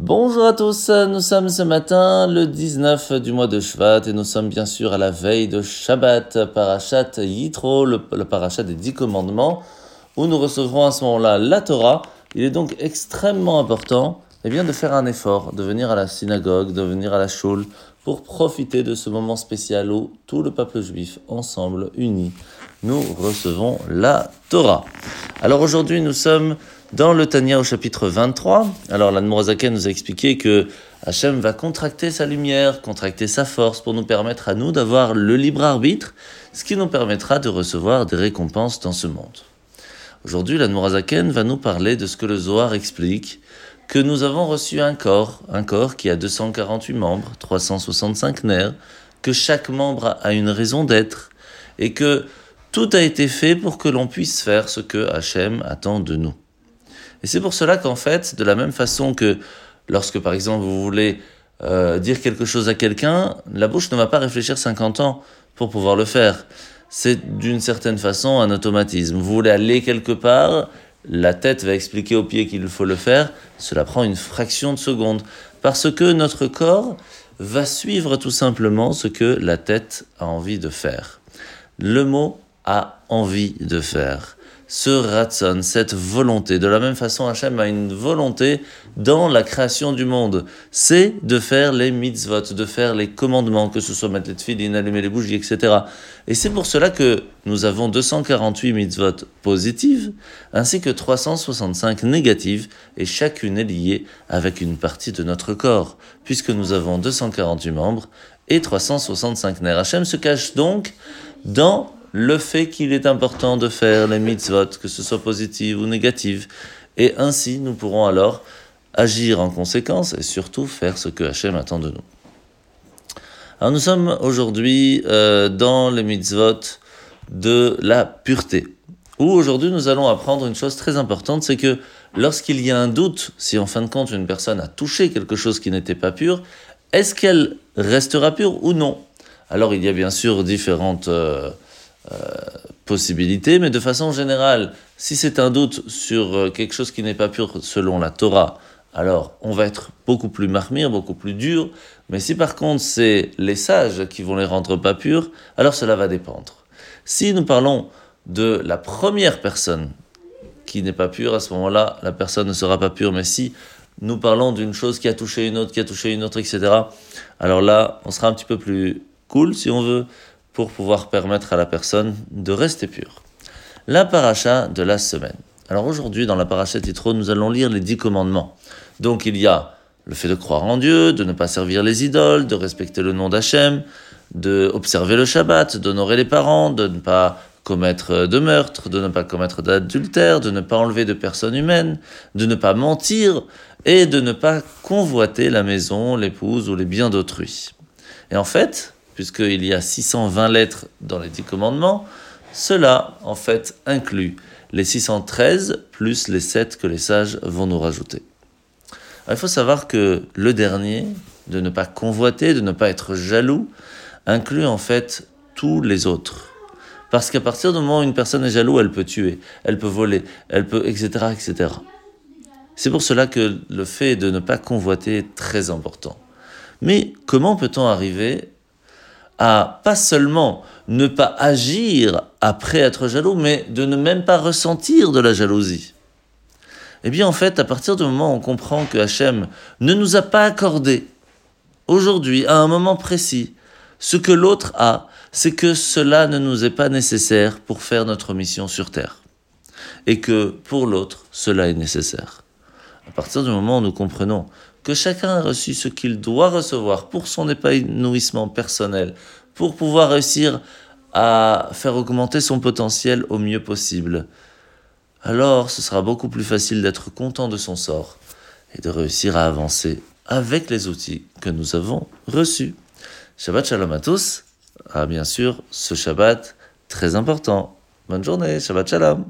Bonjour à tous, nous sommes ce matin le 19 du mois de Shvat et nous sommes bien sûr à la veille de Shabbat, Parashat Yitro, le, parachat des dix commandements, où nous recevrons à ce moment-là la Torah. Il est donc extrêmement important eh bien, de faire un effort, de venir à la synagogue, de venir à la shul, pour profiter de ce moment spécial où tout le peuple juif, ensemble, unis, nous recevons la Torah. Alors aujourd'hui, nous sommes dans le Tania au chapitre 23, alors la Mourazaken nous a expliqué que Hachem va contracter sa lumière, contracter sa force pour nous permettre à nous d'avoir le libre arbitre, ce qui nous permettra de recevoir des récompenses dans ce monde. Aujourd'hui, la Mourazaken va nous parler de ce que le Zohar explique, que nous avons reçu un corps, un corps qui a 248 membres, 365 nerfs, que chaque membre a une raison d'être, et que tout a été fait pour que l'on puisse faire ce que Hachem attend de nous. Et c'est pour cela qu'en fait, de la même façon que lorsque par exemple vous voulez euh, dire quelque chose à quelqu'un, la bouche ne va pas réfléchir 50 ans pour pouvoir le faire. C'est d'une certaine façon un automatisme. Vous voulez aller quelque part, la tête va expliquer au pied qu'il faut le faire, cela prend une fraction de seconde. Parce que notre corps va suivre tout simplement ce que la tête a envie de faire. Le mot a envie de faire ce ratson, cette volonté. De la même façon, Hachem a une volonté dans la création du monde. C'est de faire les mitzvot, de faire les commandements, que ce soit mettre les tefillin, allumer les bougies, etc. Et c'est pour cela que nous avons 248 mitzvot positives, ainsi que 365 négatives, et chacune est liée avec une partie de notre corps, puisque nous avons 248 membres et 365 nerfs. Hachem se cache donc dans le fait qu'il est important de faire les mitzvot, que ce soit positive ou négative, et ainsi nous pourrons alors agir en conséquence et surtout faire ce que Hachem attend de nous. Alors nous sommes aujourd'hui euh, dans les mitzvot de la pureté, où aujourd'hui nous allons apprendre une chose très importante, c'est que lorsqu'il y a un doute, si en fin de compte une personne a touché quelque chose qui n'était pas pur, est-ce qu'elle restera pure ou non? Alors il y a bien sûr différentes... Euh, possibilité, mais de façon générale, si c'est un doute sur euh, quelque chose qui n'est pas pur selon la Torah, alors on va être beaucoup plus marmire, beaucoup plus dur, mais si par contre c'est les sages qui vont les rendre pas purs, alors cela va dépendre. Si nous parlons de la première personne qui n'est pas pure, à ce moment-là, la personne ne sera pas pure, mais si nous parlons d'une chose qui a touché une autre, qui a touché une autre, etc., alors là, on sera un petit peu plus cool, si on veut, pour pouvoir permettre à la personne de rester pure. La paracha de la semaine. Alors aujourd'hui, dans la paracha Titro, nous allons lire les dix commandements. Donc il y a le fait de croire en Dieu, de ne pas servir les idoles, de respecter le nom d'Hachem, de observer le Shabbat, d'honorer les parents, de ne pas commettre de meurtre, de ne pas commettre d'adultère, de ne pas enlever de personnes humaines, de ne pas mentir et de ne pas convoiter la maison, l'épouse ou les biens d'autrui. Et en fait, puisqu'il y a 620 lettres dans les 10 commandements, cela, en fait, inclut les 613 plus les 7 que les sages vont nous rajouter. il faut savoir que le dernier, de ne pas convoiter, de ne pas être jaloux, inclut en fait tous les autres. Parce qu'à partir du moment où une personne est jaloux, elle peut tuer, elle peut voler, elle peut, etc., etc. C'est pour cela que le fait de ne pas convoiter est très important. Mais comment peut-on arriver à pas seulement ne pas agir après être jaloux, mais de ne même pas ressentir de la jalousie. Eh bien, en fait, à partir du moment où on comprend que Hachem ne nous a pas accordé, aujourd'hui, à un moment précis, ce que l'autre a, c'est que cela ne nous est pas nécessaire pour faire notre mission sur Terre. Et que pour l'autre, cela est nécessaire. À partir du moment où nous comprenons que chacun a reçu ce qu'il doit recevoir pour son épanouissement personnel, pour pouvoir réussir à faire augmenter son potentiel au mieux possible. Alors ce sera beaucoup plus facile d'être content de son sort et de réussir à avancer avec les outils que nous avons reçus. Shabbat Shalom à tous. Ah bien sûr, ce Shabbat très important. Bonne journée, Shabbat Shalom.